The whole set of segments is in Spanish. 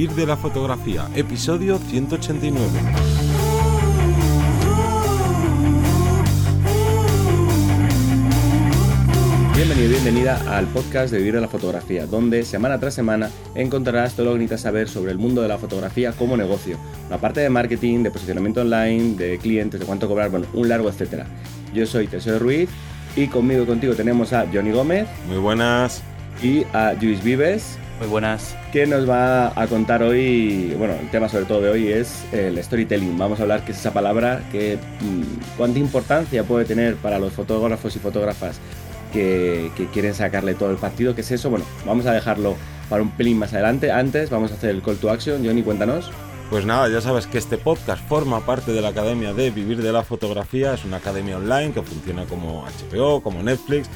Vivir de la fotografía, episodio 189. Bienvenido y bienvenida al podcast de Vivir de la Fotografía, donde semana tras semana encontrarás todo lo que necesitas saber sobre el mundo de la fotografía como negocio. La parte de marketing, de posicionamiento online, de clientes, de cuánto cobrar, bueno, un largo etcétera. Yo soy Tesoro Ruiz y conmigo y contigo tenemos a Johnny Gómez. Muy buenas. Y a Luis Vives. Muy buenas. Que nos va a contar hoy, bueno, el tema sobre todo de hoy es el storytelling. Vamos a hablar qué es esa palabra, que, mm, cuánta importancia puede tener para los fotógrafos y fotógrafas que, que, quieren sacarle todo el partido. ¿Qué es eso? Bueno, vamos a dejarlo para un pelín más adelante. Antes vamos a hacer el call to action. Johnny, cuéntanos. Pues nada, ya sabes que este podcast forma parte de la Academia de Vivir de la Fotografía. Es una academia online que funciona como HBO, como Netflix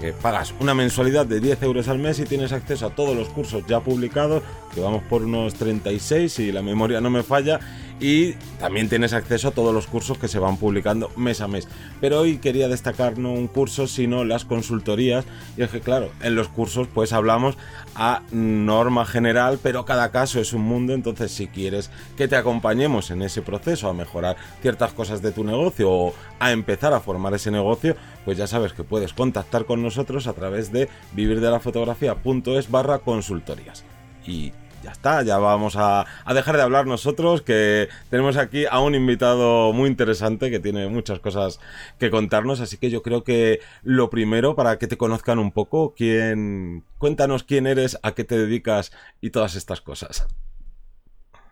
que pagas una mensualidad de 10 euros al mes y tienes acceso a todos los cursos ya publicados, que vamos por unos 36 si la memoria no me falla, y también tienes acceso a todos los cursos que se van publicando mes a mes. Pero hoy quería destacar no un curso, sino las consultorías, y es que claro, en los cursos pues hablamos a norma general, pero cada caso es un mundo, entonces si quieres que te acompañemos en ese proceso, a mejorar ciertas cosas de tu negocio o a empezar a formar ese negocio, pues ya sabes que puedes contactar con nosotros a través de vivirdelafotografía.es barra consultorías. Y ya está, ya vamos a, dejar de hablar nosotros, que tenemos aquí a un invitado muy interesante que tiene muchas cosas que contarnos, así que yo creo que lo primero, para que te conozcan un poco, quién, cuéntanos quién eres, a qué te dedicas y todas estas cosas.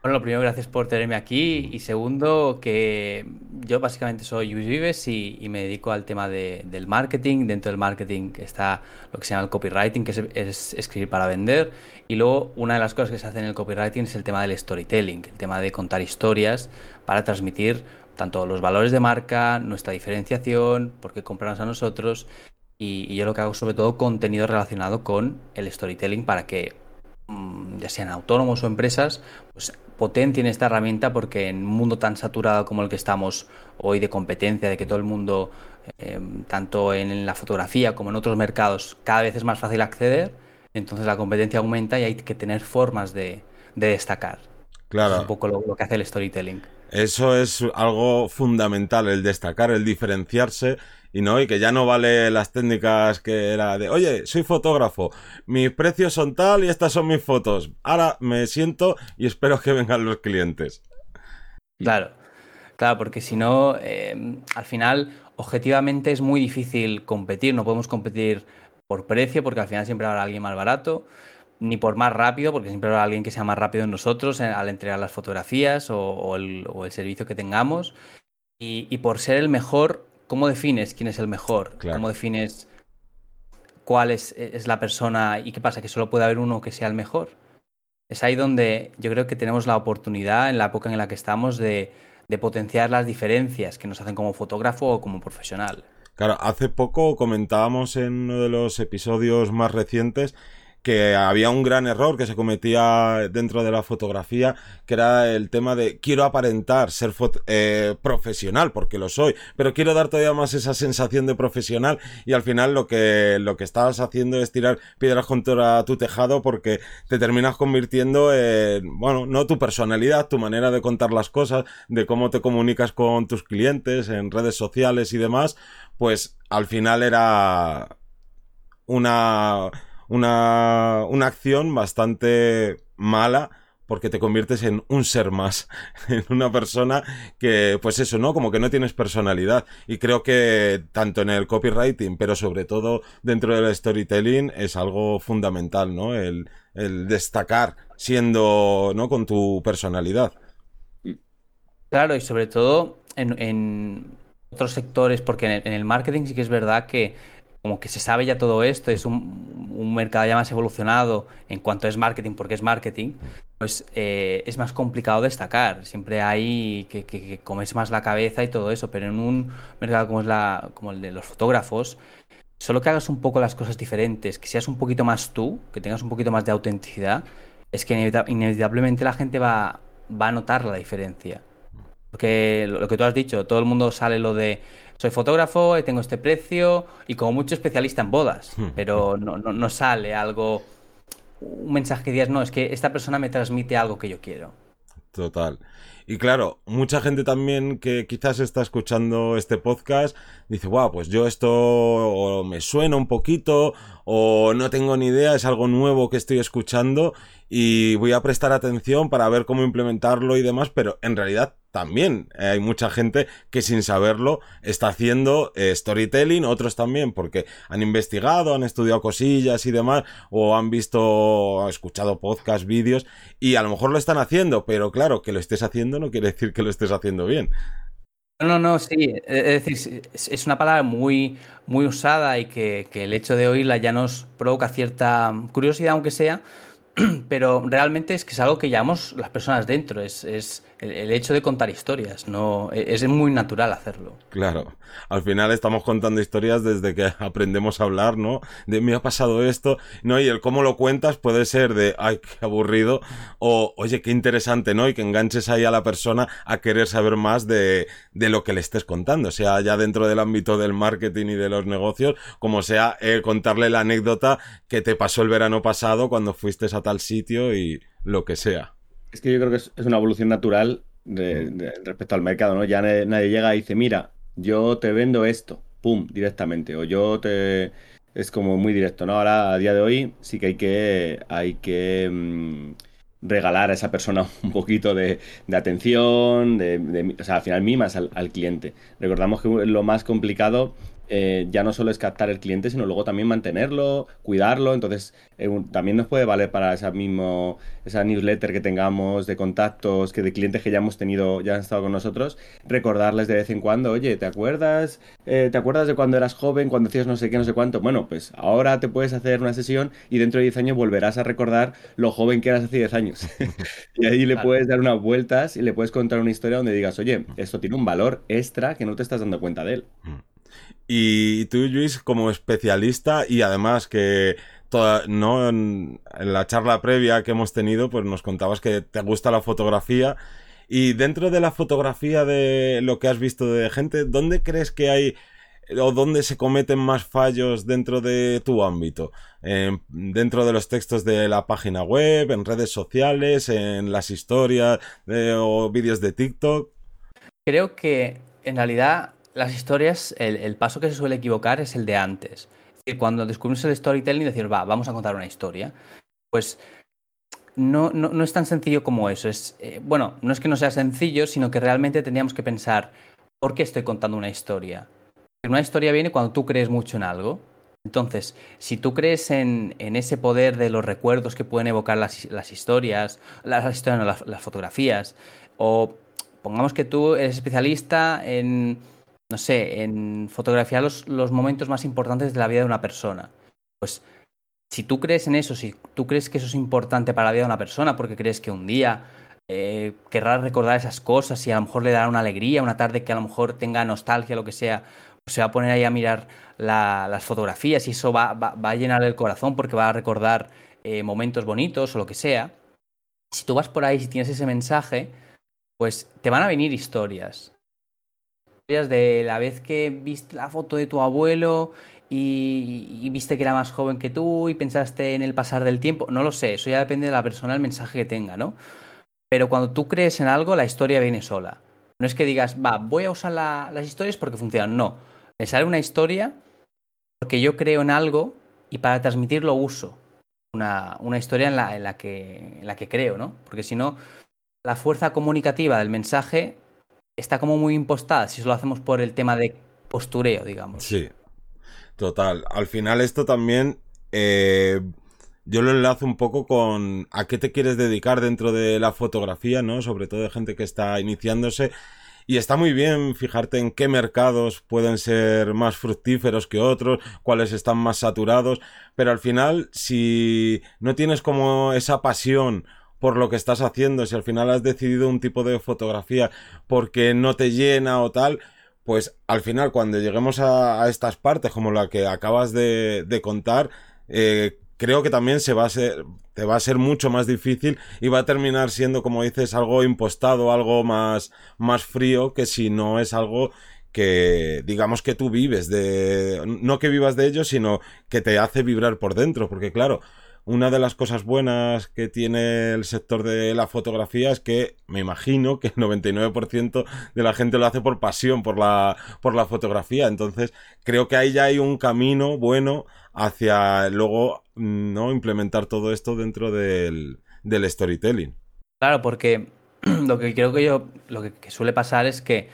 Bueno, lo primero, gracias por tenerme aquí. Y segundo, que yo básicamente soy Luis Vives y, me dedico al tema del marketing. Dentro del marketing está lo que se llama el copywriting, que es, escribir para vender. Y luego, una de las cosas que se hace en el copywriting es el tema del storytelling, el tema de contar historias para transmitir tanto los valores de marca, nuestra diferenciación, por qué comprarnos a nosotros. Y, y yo lo que hago sobre todo contenido relacionado con el storytelling para que mm, ya sean autónomos o empresas, pues potencien esta herramienta porque en un mundo tan saturado como el que estamos hoy de competencia, de que todo el mundo, eh, tanto en la fotografía como en otros mercados, cada vez es más fácil acceder, entonces la competencia aumenta y hay que tener formas de, destacar. Claro. Es un poco lo que hace el storytelling. Eso es algo fundamental, el destacar, el diferenciarse y no, y que ya no vale las técnicas que era de, oye, soy fotógrafo, mis precios son tal y estas son mis fotos. Ahora me siento y espero que vengan los clientes. Claro, claro, porque si no, em, al final, objetivamente es muy difícil competir, no podemos competir por precio porque al final siempre habrá alguien más barato, ni por más rápido, porque siempre habrá alguien que sea más rápido en nosotros al entregar las fotografías o, el, servicio que tengamos. y, por ser el mejor, ¿cómo defines quién es el mejor? ¿Cómo defines cuál es, la persona y qué pasa? ¿Que solo puede haber uno que sea el mejor? Es ahí donde yo creo que tenemos la oportunidad, en la época en la que estamos, de, de potenciar las diferencias que nos hacen como fotógrafo o como profesional. Claro, hace poco comentábamos en uno de los episodios más recientes que había un gran error que se cometía dentro de la fotografía, que era el tema de quiero aparentar ser eh, profesional, porque lo soy, pero quiero dar todavía más esa sensación de profesional y al final lo que, lo que estabas haciendo es tirar piedras contra tu tejado porque te terminas convirtiendo en, bueno, no tu personalidad, tu manera de contar las cosas, de cómo te comunicas con tus clientes en redes sociales y demás, pues al final era una una, una acción bastante mala porque te conviertes en un ser más, en una persona que, pues eso, ¿no? Como que no tienes personalidad. Y creo que tanto en el copywriting, pero sobre todo dentro del storytelling, es algo fundamental, ¿no? El, el destacar siendo, ¿no? Con tu personalidad. Claro, y sobre todo en, en otros sectores, porque en el marketing sí que es verdad que como que se sabe ya todo esto, es un, mercado ya más evolucionado en cuanto es marketing, porque es marketing, pues eh, es más complicado destacar. Siempre hay que, que, comerse más la cabeza y todo eso, pero en un mercado como, es la, como el de los fotógrafos, solo que hagas un poco las cosas diferentes, que seas un poquito más tú, que tengas un poquito más de autenticidad, es que inevitablemente la gente va, va a notar la diferencia. Porque lo que tú has dicho, todo el mundo sale lo de soy fotógrafo, tengo este precio y como mucho especialista en bodas, hmm. pero no, no, sale algo un mensaje que digas, no, es que esta persona me transmite algo que yo quiero. Total. Y claro, mucha gente también que quizás está escuchando este podcast dice, wow, pues yo esto me suena un poquito o no tengo ni idea, es algo nuevo que estoy escuchando y voy a prestar atención para ver cómo implementarlo y demás, pero en realidad también hay mucha gente que sin saberlo está haciendo eh, storytelling, otros también porque han investigado, han estudiado cosillas y demás, o han visto, escuchado podcasts, vídeos, y a lo mejor lo están haciendo, pero claro, que lo estés haciendo no quiere decir que lo estés haciendo bien. No, no, no, sí. Es decir, es una palabra muy, muy usada y que el hecho de oírla ya nos provoca cierta curiosidad, aunque sea, pero realmente es que es algo que llevamos las personas dentro, es, es el, hecho de contar historias, no e, es muy natural hacerlo. Claro, al final estamos contando historias desde que aprendemos a hablar, ¿no? De me ha pasado esto, ¿no? Y el cómo lo cuentas puede ser de, ay, qué aburrido, o oye, qué interesante, ¿no? Y que enganches ahí a la persona a querer saber más de, de lo que le estés contando, sea ya dentro del ámbito del marketing y de los negocios, como sea eh, contarle la anécdota que te pasó el verano pasado cuando fuiste a tal sitio y lo que sea. Es que yo creo que es, una evolución natural respecto al mercado, ¿no? Ya nadie, llega y dice, mira, yo te vendo esto, pum, directamente, o yo te... Es como muy directo, ¿no? Ahora, a día de hoy, sí que hay que, hay que mm, regalar a esa persona un poquito de, atención, de, o sea, al final mimas al, al cliente. Recordamos que lo más complicado eh, ya no solo es captar el cliente, sino luego también mantenerlo, cuidarlo. Entonces, eh, también nos puede valer para esa mismo, esa newsletter que tengamos de contactos, que de clientes que ya hemos tenido, ya han estado con nosotros, recordarles de vez en cuando, oye, ¿te acuerdas? Eh, ¿Te acuerdas de cuando eras joven, cuando hacías no sé qué, no sé cuánto? Bueno, pues ahora te puedes hacer una sesión y dentro de 10 años volverás a recordar lo joven que eras hace 10 años. y ahí le puedes dar unas vueltas y le puedes contar una historia donde digas, oye, esto tiene un valor extra que no te estás dando cuenta de él. Mm. Y tú, Luis, como especialista y además que toda, no en, la charla previa que hemos tenido, pues nos contabas que te gusta la fotografía. Y dentro de la fotografía de lo que has visto de gente, ¿dónde crees que hay o dónde se cometen más fallos dentro de tu ámbito? dentro de los textos de la página web, en redes sociales, en las historias o vídeos de TikTok. Creo que en realidad las historias, el, paso que se suele equivocar es el de antes. Es decir, cuando descubrimos el storytelling decir, va, vamos a contar una historia, pues no, no, es tan sencillo como eso. Es, eh, bueno, no es que no sea sencillo, sino que realmente tendríamos que pensar, ¿por qué estoy contando una historia? Una historia viene cuando tú crees mucho en algo. Entonces, si tú crees en, ese poder de los recuerdos que pueden evocar las, historias, las, historias, las fotografías, o pongamos que tú eres especialista en no sé, en fotografiar los, los momentos más importantes de la vida de una persona. Pues si tú crees en eso, si tú crees que eso es importante para la vida de una persona, porque crees que un día eh, querrá recordar esas cosas y a lo mejor le dará una alegría, una tarde que a lo mejor tenga nostalgia, lo que sea, pues se va a poner ahí a mirar las fotografías y eso va, va, a llenar el corazón porque va a recordar eh, momentos bonitos o lo que sea. Si tú vas por ahí y tienes ese mensaje, pues te van a venir historias de la vez que viste la foto de tu abuelo y, viste que era más joven que tú y pensaste en el pasar del tiempo. No lo sé, eso ya depende de la persona, el mensaje que tenga, ¿no? Pero cuando tú crees en algo, la historia viene sola. No es que digas, va, voy a usar las historias porque funcionan. No, me sale una historia porque yo creo en algo y para transmitirlo uso una, una historia en la, en, la que, en la que creo, ¿no? Porque si no, la fuerza comunicativa del mensaje está como muy impostada si lo hacemos por el tema de postureo, digamos. Sí, total. Al final esto también... Eh, yo lo enlazo un poco con a qué te quieres dedicar dentro de la fotografía, ¿no? Sobre todo de gente que está iniciándose. Y está muy bien fijarte en qué mercados pueden ser más fructíferos que otros, cuáles están más saturados, pero al final, si no tienes como esa pasión por lo que estás haciendo, si al final has decidido un tipo de fotografía porque no te llena o tal, pues al final cuando lleguemos a, estas partes como la que acabas de, contar, eh, creo que también se va a ser, te va a ser mucho más difícil y va a terminar siendo, como dices, algo impostado, algo más, más frío que si no es algo que digamos que tú vives de, no que vivas de ello, sino que te hace vibrar por dentro, porque claro, una de las cosas buenas que tiene el sector de la fotografía es que me imagino que el 99% de la gente lo hace por pasión, por la, por la fotografía. Entonces, creo que ahí ya hay un camino bueno hacia luego no implementar todo esto dentro del, del storytelling. Claro, porque lo que creo que yo, lo que suele pasar es que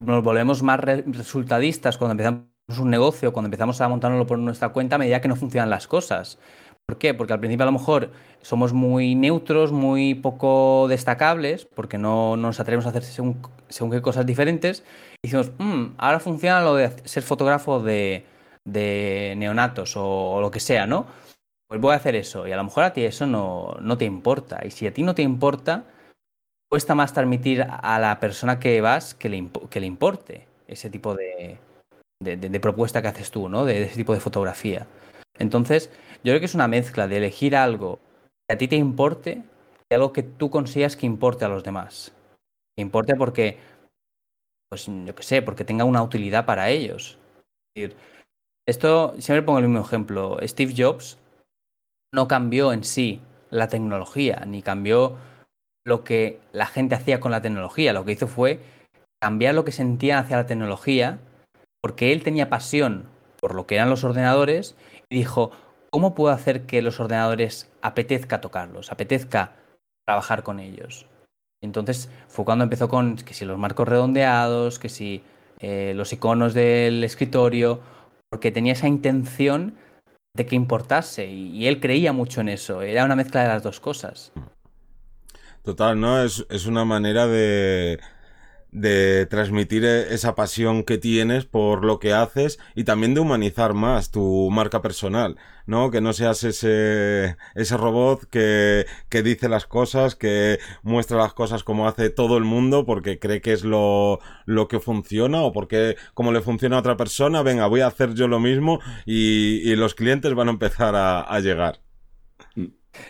nos volvemos más resultadistas cuando empezamos un negocio, cuando empezamos a montarlo por nuestra cuenta a medida que no funcionan las cosas. ¿Por qué? Porque al principio a lo mejor somos muy neutros, muy poco destacables, porque no, nos atrevemos a hacer según, qué cosas diferentes. Y decimos, mm, ahora funciona lo de ser fotógrafo de, neonatos o, lo que sea, ¿no? Pues voy a hacer eso. Y a lo mejor a ti eso no, no te importa. Y si a ti no te importa, cuesta más transmitir a la persona que vas que le, que le importe ese tipo de, de, propuesta que haces tú, ¿no? De, ese tipo de fotografía. Entonces, yo creo que es una mezcla de elegir algo que a ti te importe y algo que tú consigas que importe a los demás. Que importe porque, pues yo qué sé, porque tenga una utilidad para ellos. Es decir, esto, siempre pongo el mismo ejemplo. Steve Jobs no cambió en sí la tecnología, ni cambió lo que la gente hacía con la tecnología. Lo que hizo fue cambiar lo que sentían hacia la tecnología, porque él tenía pasión por lo que eran los ordenadores y dijo, ¿cómo puedo hacer que los ordenadores apetezca tocarlos, apetezca trabajar con ellos? Entonces fue cuando empezó con que si los marcos redondeados, que si eh, los iconos del escritorio, porque tenía esa intención de que importase y, él creía mucho en eso, era una mezcla de las dos cosas. Total, ¿no? Es, es una manera de, de transmitir e, esa pasión que tienes por lo que haces y también de humanizar más tu marca personal, ¿no? Que no seas ese, ese robot que, que dice las cosas, que muestra las cosas como hace todo el mundo porque cree que es lo, lo que funciona o porque como le funciona a otra persona, venga, voy a hacer yo lo mismo y, y los clientes van a empezar a, a llegar.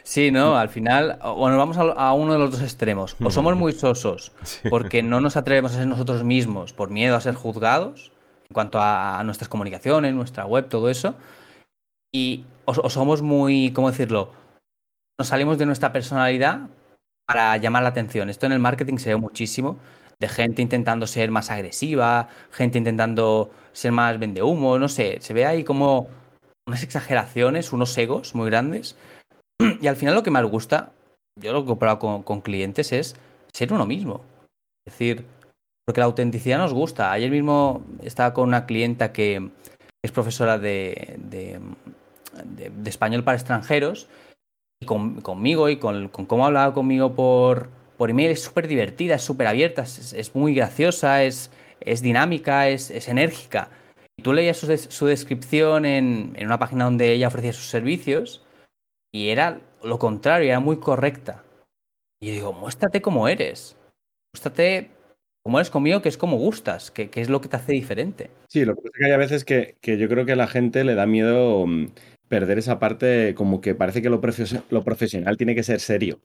Sí, ¿no? Al final, bueno, vamos a, uno de los dos extremos. O somos muy sosos porque no nos atrevemos a ser nosotros mismos por miedo a ser juzgados en cuanto a, nuestras comunicaciones, nuestra web, todo eso. Y o, somos muy, ¿cómo decirlo? Nos salimos de nuestra personalidad para llamar la atención. Esto en el marketing se ve muchísimo de gente intentando ser más agresiva, gente intentando ser más vendehumo, no sé, se ve ahí como unas exageraciones, unos egos muy grandes y al final lo que más gusta, yo lo que he comprado con, clientes, es ser uno mismo. Es decir, porque la autenticidad nos gusta. Ayer mismo estaba con una clienta que es profesora de, de, español para extranjeros y conmigo y con, cómo hablaba conmigo por, por email es súper divertida, es súper abierta, es, muy graciosa, es, es dinámica, es, enérgica. Y tú leías su, su descripción en, en, una página donde ella ofrecía sus servicios y era lo contrario, era muy correcta. Y yo digo, muéstrate como eres. Muéstrate como eres conmigo, que es como gustas, que, es lo que te hace diferente. Sí, lo que pasa es que hay a veces que, yo creo que a la gente le da miedo mm, perder esa parte, como que parece que lo, lo profesional tiene que ser serio.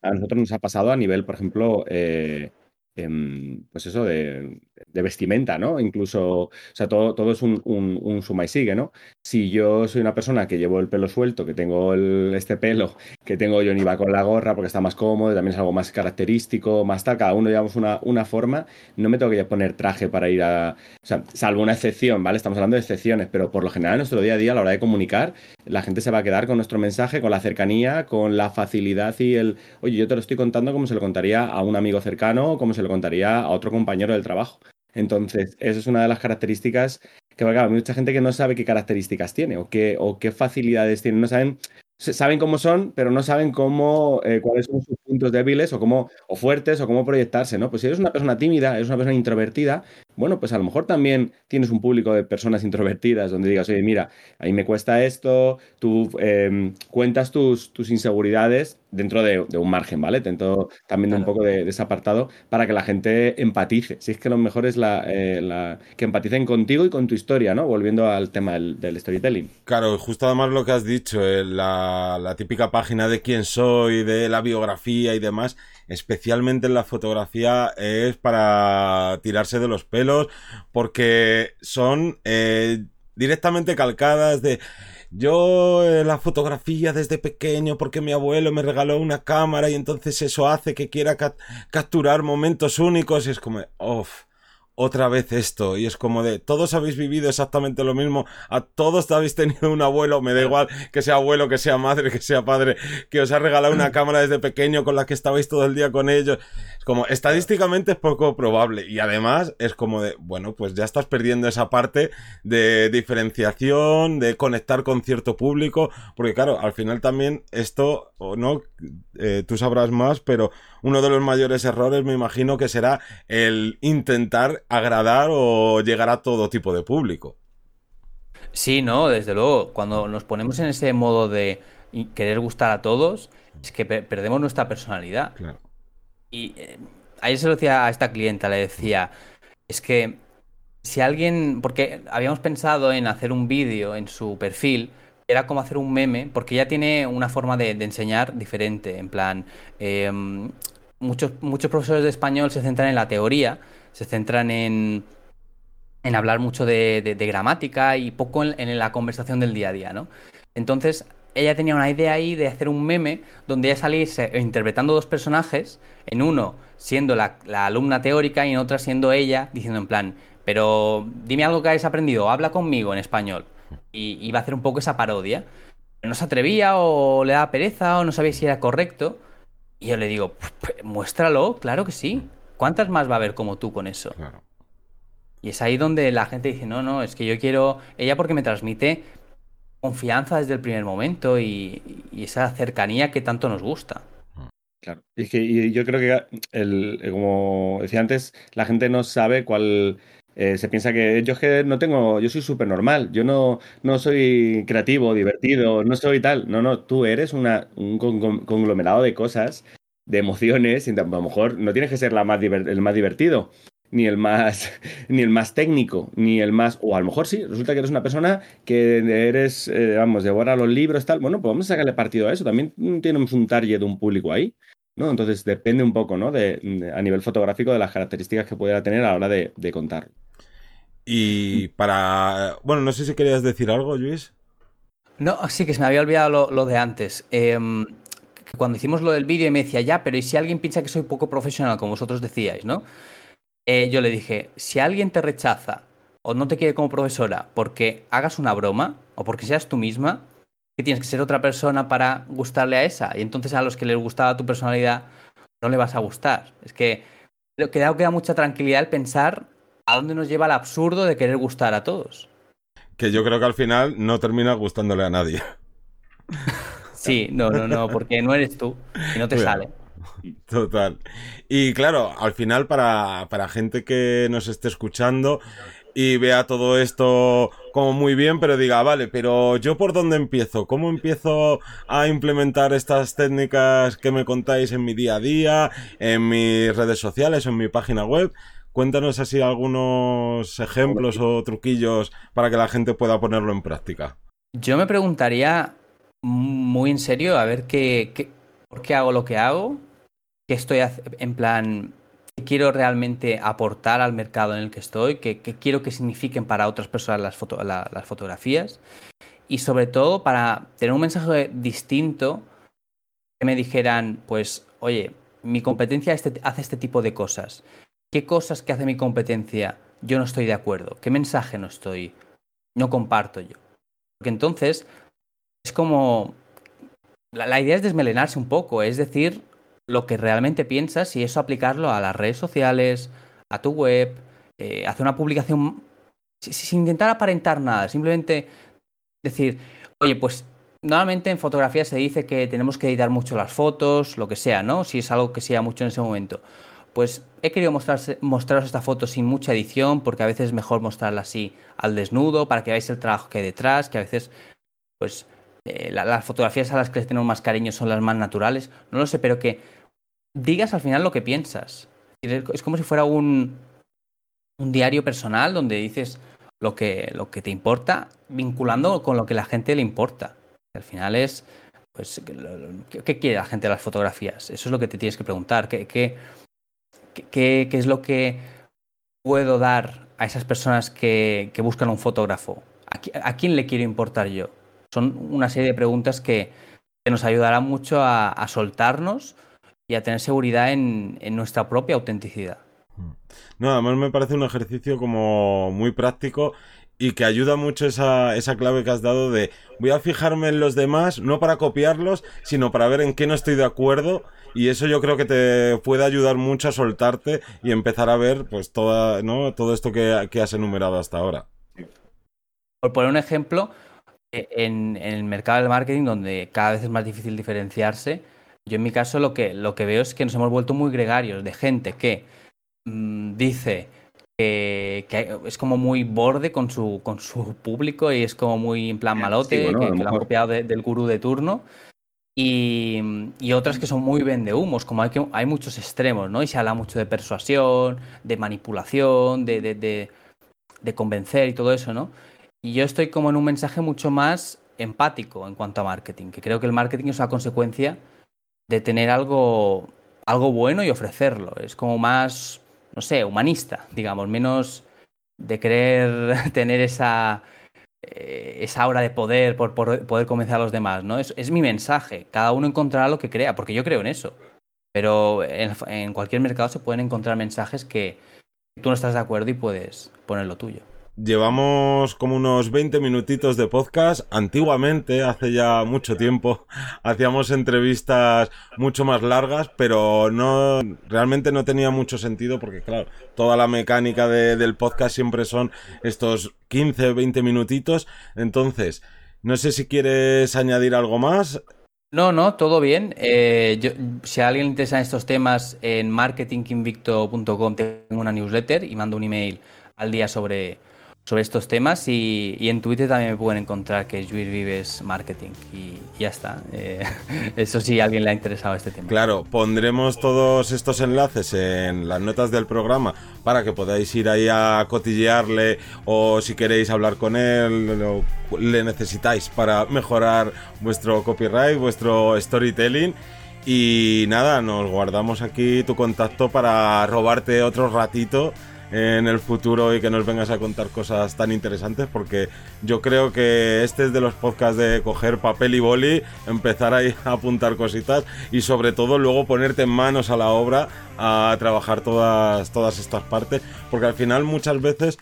A nosotros nos ha pasado a nivel, por ejemplo, eh, em, pues eso, de, de vestimenta, ¿no? Incluso, o sea, todo, todo es un, un, suma y sigue, ¿no? Si yo soy una persona que llevo el pelo suelto, que tengo este pelo, que tengo yo ni va con la gorra porque está más cómodo, también es algo más característico, más tal, cada uno llevamos una, una forma, no me tengo que poner traje para ir a, o sea, salvo una excepción, ¿vale? Estamos hablando de excepciones, pero por lo general en nuestro día a día, a la hora de comunicar, la gente se va a quedar con nuestro mensaje, con la cercanía, con la facilidad y el, oye, yo te lo estoy contando como se lo contaría a un amigo cercano o como se lo contaría a otro compañero del trabajo. Entonces, esa es una de las características que, claro, hay mucha gente que no sabe qué características tiene o qué, o qué facilidades tiene, no saben saben cómo son, pero no saben cómo, eh, cuáles son sus puntos débiles o cómo, o fuertes o cómo proyectarse, ¿no? Pues si eres una persona tímida, eres una persona introvertida, bueno, pues a lo mejor también tienes un público de personas introvertidas donde digas, oye, mira, a mí me cuesta esto, tú em, cuentas tus, tus inseguridades dentro de, un margen, ¿vale? Dentro también de un poco de, ese apartado para que la gente empatice. Si es que lo mejor es la, eh, que empaticen contigo y con tu historia, ¿no? Volviendo al tema del, del storytelling. Claro, justo además lo que has dicho, eh, la la, típica página de quién soy, de la biografía y demás, especialmente en la fotografía, es para tirarse de los pelos, porque son eh, directamente calcadas de yo eh, la fotografía desde pequeño porque mi abuelo me regaló una cámara y entonces eso hace que quiera capturar momentos únicos y es como, uff otra vez esto. Y es como de, todos habéis vivido exactamente lo mismo, a todos habéis tenido un abuelo, me da igual que sea abuelo, que sea madre, que sea padre, que os ha regalado una cámara desde pequeño con la que estabais todo el día con ellos. Es como, estadísticamente es poco probable. Y además es como de, bueno, pues ya estás perdiendo esa parte de diferenciación, de conectar con cierto público, porque claro, al final también esto, o no, eh, tú sabrás más, pero uno de los mayores errores me imagino que será el intentar agradar o llegar a todo tipo de público. Sí, no, desde luego, cuando nos ponemos en ese modo de querer gustar a todos, es que perdemos nuestra personalidad. Y eh, ayer se lo decía a esta clienta, le decía, es que si alguien, porque habíamos pensado en hacer un vídeo en su perfil, era como hacer un meme, porque ella tiene una forma de, enseñar diferente, en plan, em, muchos, muchos profesores de español se centran en la teoría, se centran en, en hablar mucho de, gramática y poco en, la conversación del día a día, ¿no? Entonces, ella tenía una idea ahí de hacer un meme donde ella saliese interpretando dos personajes, en uno siendo la, alumna teórica y en otra siendo ella, diciendo en plan, pero dime algo que hayas aprendido, habla conmigo en español. Y iba a hacer un poco esa parodia. No se atrevía o le daba pereza o no sabía si era correcto. Y yo le digo, muéstralo, claro que sí. ¿Cuántas más va a haber como tú con eso? Y es ahí donde la gente dice, no, no, es que yo quiero ella porque me transmite confianza desde el primer momento y, esa cercanía que tanto nos gusta. Claro, y, que, yo creo que, el, como decía antes, la gente no sabe cuál eh, se piensa que yo es que no tengo, yo soy súper normal, yo no, no soy creativo, divertido, no soy tal. No, no, tú eres una, un conglomerado de cosas, de emociones, y a lo mejor no tienes que ser la más el más divertido, ni el más, ni el más técnico, ni el más, o a lo mejor sí, resulta que eres una persona que eres, eh, vamos, devora los libros, tal. Bueno, pues vamos a sacarle partido a eso. También tenemos un target de un público ahí. ¿no? Entonces depende un poco, ¿no? De, a nivel fotográfico de las características que pudiera tener a la hora de, de contar. Y para. Bueno, no sé si querías decir algo, Luis. No, sí, que se me había olvidado lo, de antes. Em, cuando hicimos lo del vídeo y me decía, ya, pero ¿y si alguien piensa que soy poco profesional, como vosotros decíais, ¿no? Eh, yo le dije, si alguien te rechaza o no te quiere como profesora porque hagas una broma o porque seas tú misma, que tienes que ser otra persona para gustarle a esa. Y entonces a los que les gustaba tu personalidad no le vas a gustar. Es que creo que da mucha tranquilidad el pensar ¿a dónde nos lleva el absurdo de querer gustar a todos? Que yo creo que al final no termina gustándole a nadie. sí, no, no, no, porque no eres tú y no te sale. Total. Y claro, al final para, para gente que nos esté escuchando y vea todo esto como muy bien, pero diga, vale, pero yo por dónde empiezo? ¿Cómo empiezo a implementar estas técnicas que me contáis en mi día a día, en mis redes sociales, en mi página web? Cuéntanos así algunos ejemplos o truquillos para que la gente pueda ponerlo en práctica. Yo me preguntaría muy en serio a ver qué, por qué hago lo que hago, qué estoy en plan, qué quiero realmente aportar al mercado en el que estoy, qué, quiero que signifiquen para otras personas las, las fotografías. Y sobre todo para tener un mensaje distinto que me dijeran, pues, oye, mi competencia este, hace este tipo de cosas qué cosas que hace mi competencia yo no estoy de acuerdo, qué mensaje no estoy, no comparto yo. Porque entonces es como... La, idea es desmelenarse un poco, es decir, lo que realmente piensas y eso aplicarlo a las redes sociales, a tu web, eh, hacer una publicación sin intentar aparentar nada, simplemente decir, oye, pues normalmente en fotografía se dice que tenemos que editar mucho las fotos, lo que sea, ¿no? Si es algo que sea mucho en ese momento. Pues he querido mostraros esta foto sin mucha edición, porque a veces es mejor mostrarla así al desnudo, para que veáis el trabajo que hay detrás, que a veces, pues, eh, las fotografías a las que les tenemos más cariño son las más naturales. No lo sé, pero que digas al final lo que piensas. Es como si fuera un, un diario personal donde dices lo que, lo que te importa, vinculando con lo que la gente le importa. Al final es, pues, ¿qué, quiere la gente de las fotografías? Eso es lo que te tienes que preguntar. ¿Qué, qué ¿Qué, es lo que puedo dar a esas personas que, buscan un fotógrafo? ¿A, quién le quiero importar yo? son una serie de preguntas que, nos ayudarán mucho a, soltarnos y a tener seguridad en, nuestra propia autenticidad. No, además me parece un ejercicio como muy práctico y que ayuda mucho esa, esa clave que has dado de voy a fijarme en los demás, no para copiarlos, sino para ver en qué no estoy de acuerdo y eso yo creo que te puede ayudar mucho a soltarte y empezar a ver pues toda, ¿no? todo esto que, que has enumerado hasta ahora. Por poner un ejemplo, e, en, el mercado del marketing, donde cada vez es más difícil diferenciarse, yo en mi caso lo que, lo que veo es que nos hemos vuelto muy gregarios de gente que mm, dice que, es como muy borde con su, con su público y es como muy en plan malote, que, lo han copiado del gurú de turno. Y, otras que son muy vendehumos, como hay, que, hay muchos extremos, ¿no? Y se habla mucho de persuasión, de manipulación, de, de, de convencer y todo eso, ¿no? Y yo estoy como en un mensaje mucho más empático en cuanto a marketing, que creo que el marketing es una consecuencia de tener algo, algo bueno y ofrecerlo. Es como más, no sé, humanista, digamos, menos de querer tener esa, eh, esa aura de poder por, poder convencer a los demás, ¿no? Es, es, mi mensaje. Cada uno encontrará lo que crea, porque yo creo en eso. Pero en, en cualquier mercado se pueden encontrar mensajes que tú no estás de acuerdo y puedes poner lo tuyo. Llevamos como unos 20 minutitos de podcast. Antiguamente, hace ya mucho tiempo, hacíamos entrevistas mucho más largas, pero no realmente no tenía mucho sentido porque, claro, toda la mecánica del podcast siempre son estos 15, 20 minutitos. Entonces, no sé si quieres añadir algo más. No, no, todo bien. Eh, si a alguien le interesan estos temas, en marketinginvicto.com tengo una newsletter y mando un email al día sobre sobre estos temas y, en Twitter también me pueden encontrar que es Vives Marketing y ya está. Eh, eso sí, alguien le ha interesado este tema. Claro, pondremos todos estos enlaces en las notas del programa para que podáis ir ahí a cotillearle o si queréis hablar con él o le necesitáis para mejorar vuestro copyright, vuestro storytelling. Y nada, nos guardamos aquí tu contacto para robarte otro ratito en el futuro y que nos vengas a contar cosas tan interesantes porque yo creo que este es de los podcasts de coger papel y boli, empezar ahí a apuntar cositas y sobre todo luego ponerte manos a la obra a trabajar todas, todas estas partes porque al final muchas veces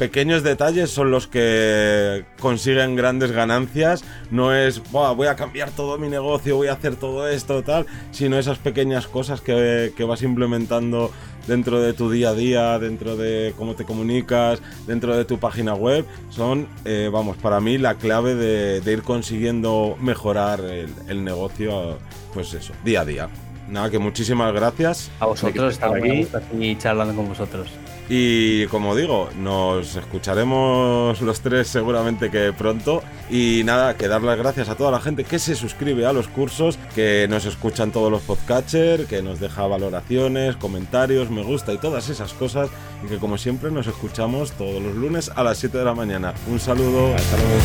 pequeños detalles son los que consiguen grandes ganancias. No es, voy a cambiar todo mi negocio, voy a hacer todo esto, tal, sino esas pequeñas cosas que, vas implementando dentro de tu día a día, dentro de cómo te comunicas, dentro de tu página web, son, eh, vamos, para mí la clave de, ir consiguiendo mejorar el, negocio, pues eso, día a día. Nada, que muchísimas gracias. A vosotros, estamos aquí charlando con vosotros. Y como digo, nos escucharemos los tres seguramente que pronto. Y nada, que dar las gracias a toda la gente que se suscribe a los cursos, que nos escuchan todos los podcatchers, que nos deja valoraciones, comentarios, me gusta y todas esas cosas. Y que como siempre nos escuchamos todos los lunes a las 7 de la mañana. Un saludo, hasta luego.